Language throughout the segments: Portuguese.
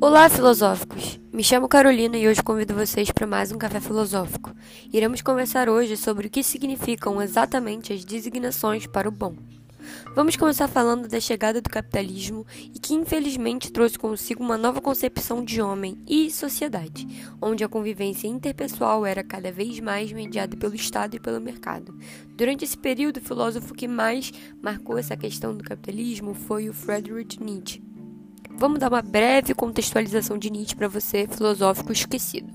Olá, filosóficos! Me chamo Carolina e hoje convido vocês para mais um Café Filosófico. Iremos conversar hoje sobre o que significam exatamente as designações para o bom. Vamos começar falando da chegada do capitalismo e que infelizmente trouxe consigo uma nova concepção de homem e sociedade, onde a convivência interpessoal era cada vez mais mediada pelo Estado e pelo mercado. Durante esse período, o filósofo que mais marcou essa questão do capitalismo foi o Friedrich Nietzsche. Vamos dar uma breve contextualização de Nietzsche para você, filosófico esquecido.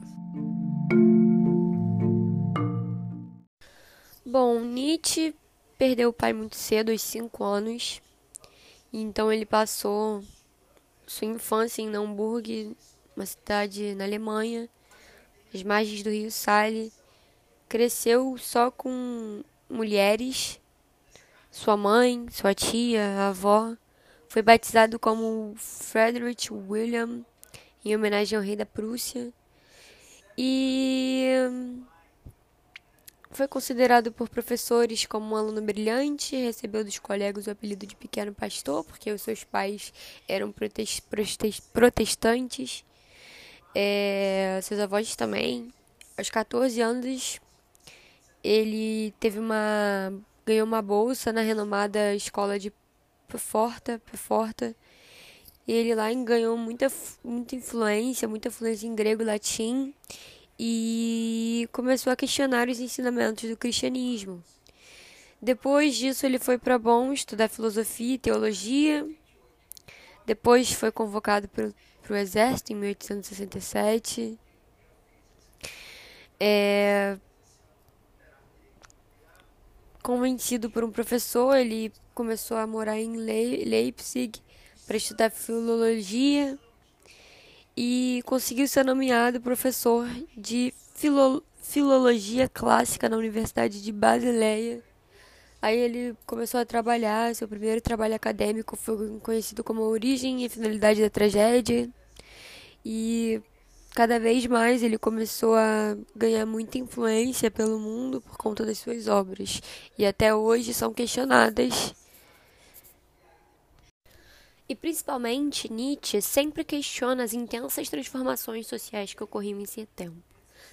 Bom, Nietzsche perdeu o pai muito cedo, aos 5 anos. Então ele passou sua infância em Naumburg, uma cidade na Alemanha, às margens do rio Saale. Cresceu só com mulheres, sua mãe, sua tia, a avó. Foi batizado como Frederick William, em homenagem ao rei da Prússia. E foi considerado por professores como um aluno brilhante, recebeu dos colegas o apelido de pequeno pastor, porque os seus pais eram protestantes, é, seus avós também. Aos 14 anos, ele teve uma ganhou uma bolsa na renomada escola de Peforta, Peforta. E ele lá ganhou muita, muita influência, muita influência em grego e latim e começou a questionar os ensinamentos do cristianismo. Depois disso, ele foi para Bonn estudar filosofia e teologia. Depois foi convocado para o exército em 1867. É... Convencido por um professor, ele começou a morar em Leipzig para estudar filologia e conseguiu ser nomeado professor de filo filologia clássica na Universidade de Basileia. Aí ele começou a trabalhar, seu primeiro trabalho acadêmico foi conhecido como Origem e Finalidade da Tragédia. E cada vez mais ele começou a ganhar muita influência pelo mundo por conta das suas obras. E até hoje são questionadas e principalmente, Nietzsche sempre questiona as intensas transformações sociais que ocorriam em seu tempo.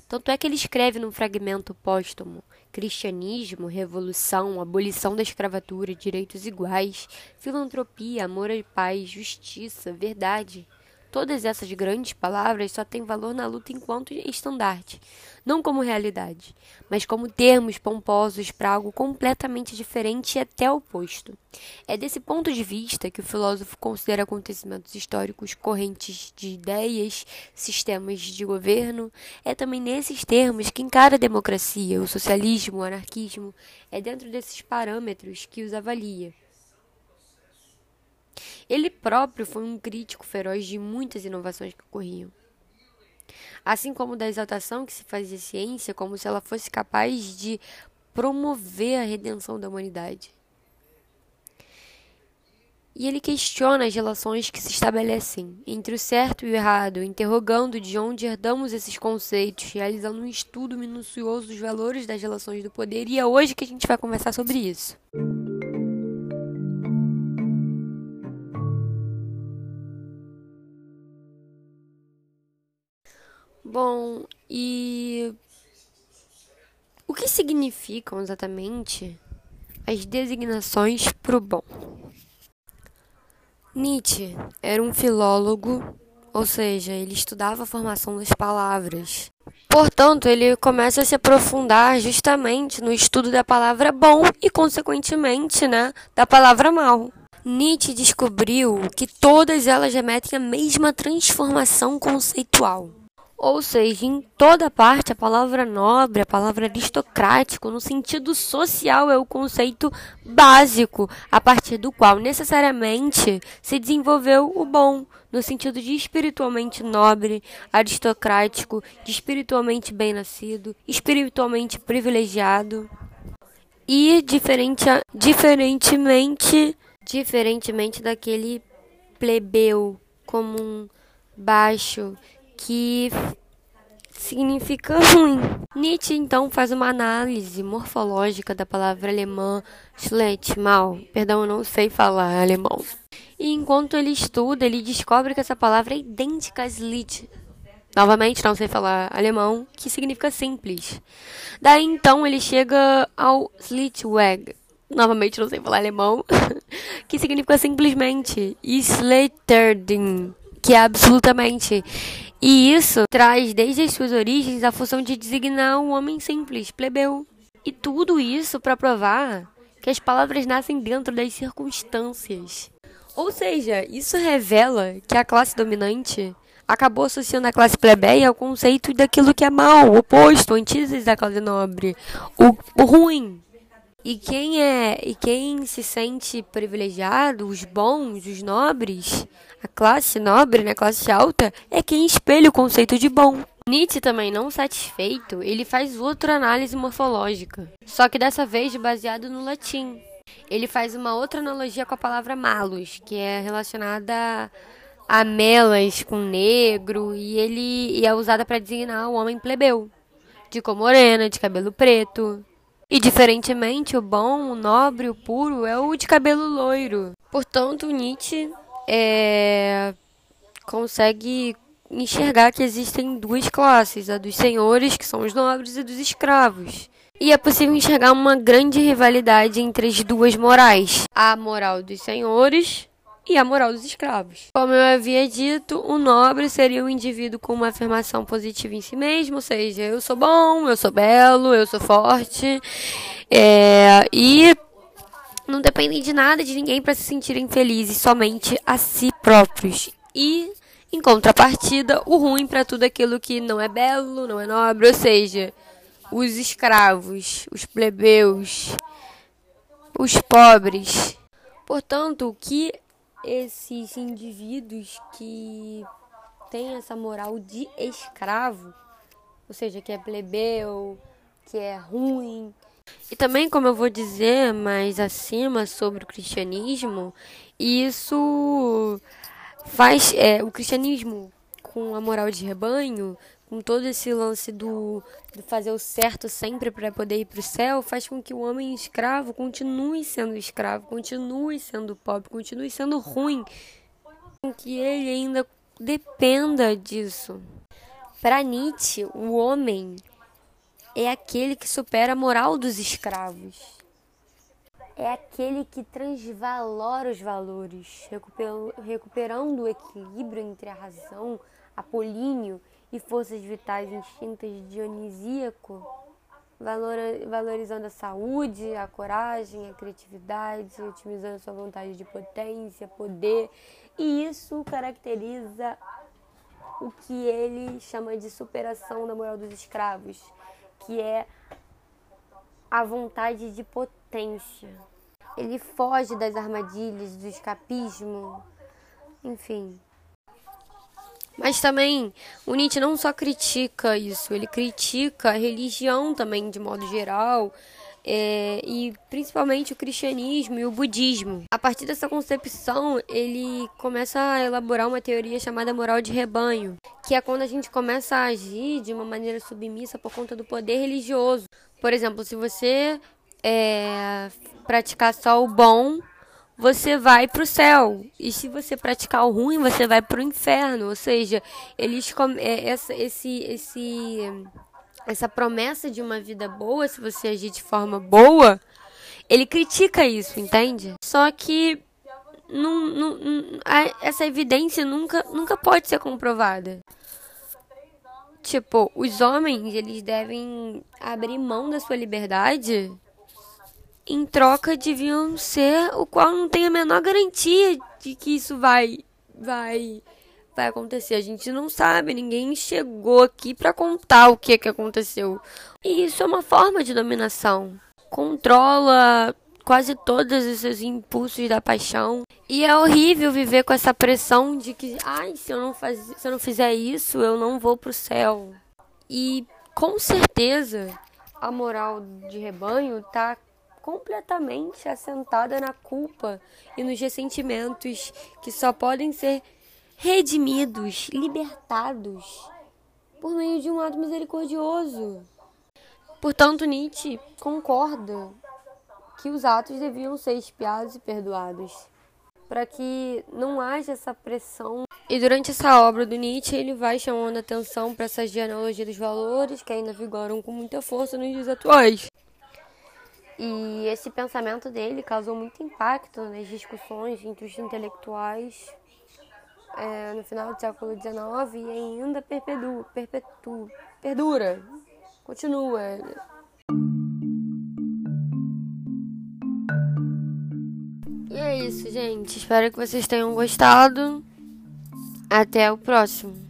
Tanto é que ele escreve num fragmento póstumo: cristianismo, revolução, abolição da escravatura, direitos iguais, filantropia, amor e paz, justiça, verdade. Todas essas grandes palavras só têm valor na luta enquanto estandarte, não como realidade, mas como termos pomposos para algo completamente diferente e até oposto. É desse ponto de vista que o filósofo considera acontecimentos históricos correntes de ideias, sistemas de governo. É também nesses termos que encara a democracia, o socialismo, o anarquismo. É dentro desses parâmetros que os avalia. Ele próprio foi um crítico feroz de muitas inovações que ocorriam. Assim como da exaltação que se fazia ciência como se ela fosse capaz de promover a redenção da humanidade. E ele questiona as relações que se estabelecem entre o certo e o errado, interrogando de onde herdamos esses conceitos, realizando um estudo minucioso dos valores das relações do poder, e é hoje que a gente vai conversar sobre isso. Significam exatamente as designações para o bom? Nietzsche era um filólogo, ou seja, ele estudava a formação das palavras. Portanto, ele começa a se aprofundar justamente no estudo da palavra bom e, consequentemente, né, da palavra mal. Nietzsche descobriu que todas elas remetem à mesma transformação conceitual. Ou seja, em toda parte, a palavra nobre, a palavra aristocrático, no sentido social, é o conceito básico a partir do qual necessariamente se desenvolveu o bom, no sentido de espiritualmente nobre, aristocrático, de espiritualmente bem-nascido, espiritualmente privilegiado. E diferente, diferentemente, diferentemente daquele plebeu comum, baixo, que significa ruim. Nietzsche então faz uma análise morfológica da palavra alemã schlecht, mal. Perdão, eu não sei falar alemão. E enquanto ele estuda, ele descobre que essa palavra é idêntica a schlicht. Novamente, não sei falar alemão, que significa simples. Daí então ele chega ao Schlichtweg. Novamente, não sei falar alemão, que significa simplesmente. Schlechterding, que é absolutamente. E isso traz desde as suas origens a função de designar um homem simples, plebeu. E tudo isso para provar que as palavras nascem dentro das circunstâncias. Ou seja, isso revela que a classe dominante acabou associando a classe plebeia ao conceito daquilo que é mal, oposto, antítese da classe nobre, o, o ruim. E quem é e quem se sente privilegiado, os bons, os nobres, a classe nobre, né, a classe alta, é quem espelha o conceito de bom. Nietzsche também não satisfeito, ele faz outra análise morfológica, só que dessa vez baseado no latim ele faz uma outra analogia com a palavra malus, que é relacionada a melas com negro, e ele e é usada para designar o homem plebeu, de cor morena, de cabelo preto. E diferentemente, o bom, o nobre, o puro é o de cabelo loiro. Portanto, Nietzsche é, consegue enxergar que existem duas classes, a dos senhores, que são os nobres, e dos escravos. E é possível enxergar uma grande rivalidade entre as duas morais: a moral dos senhores e a moral dos escravos. Como eu havia dito, o nobre seria o indivíduo com uma afirmação positiva em si mesmo, ou seja, eu sou bom, eu sou belo, eu sou forte, é, e não dependem de nada de ninguém para se sentirem felizes, somente a si próprios. E em contrapartida, o ruim para tudo aquilo que não é belo, não é nobre, ou seja, os escravos, os plebeus, os pobres. Portanto, o que esses indivíduos que têm essa moral de escravo, ou seja, que é plebeu, que é ruim, e também, como eu vou dizer mais acima sobre o cristianismo, isso faz é, o cristianismo com a moral de rebanho com todo esse lance do, do fazer o certo sempre para poder ir para o céu, faz com que o homem escravo continue sendo escravo, continue sendo pobre, continue sendo ruim, com que ele ainda dependa disso. Para Nietzsche, o homem é aquele que supera a moral dos escravos. É aquele que transvalora os valores, recuperando o equilíbrio entre a razão, apolíneo e forças vitais instintas dionisíaco, valorizando a saúde, a coragem, a criatividade, otimizando sua vontade de potência, poder, e isso caracteriza o que ele chama de superação da moral dos escravos, que é a vontade de potência. Ele foge das armadilhas, do escapismo, enfim. Mas também o Nietzsche não só critica isso, ele critica a religião também de modo geral. É, e principalmente o cristianismo e o budismo. A partir dessa concepção, ele começa a elaborar uma teoria chamada moral de rebanho, que é quando a gente começa a agir de uma maneira submissa por conta do poder religioso. Por exemplo, se você é, praticar só o bom você vai para o céu. E se você praticar o ruim, você vai para o inferno. Ou seja, eles é, essa, esse, esse, essa promessa de uma vida boa, se você agir de forma boa, ele critica isso, entende? Só que não, não, essa evidência nunca, nunca pode ser comprovada. Tipo, os homens, eles devem abrir mão da sua liberdade em troca deviam ser o qual não tem a menor garantia de que isso vai vai vai acontecer. A gente não sabe, ninguém chegou aqui para contar o que que aconteceu. E isso é uma forma de dominação. Controla quase todos esses impulsos da paixão. E é horrível viver com essa pressão de que, ai, se eu não faz, se eu não fizer isso, eu não vou pro céu. E com certeza a moral de rebanho tá completamente assentada na culpa e nos ressentimentos que só podem ser redimidos, libertados por meio de um ato misericordioso. Portanto, Nietzsche concorda que os atos deviam ser espiados e perdoados, para que não haja essa pressão. E durante essa obra do Nietzsche, ele vai chamando atenção para essa genealogia dos valores que ainda vigoram com muita força nos dias atuais. E esse pensamento dele causou muito impacto nas discussões entre os intelectuais é, no final do século XIX e ainda perpetua, perpetua, perdura, continua. E é isso, gente. Espero que vocês tenham gostado. Até o próximo.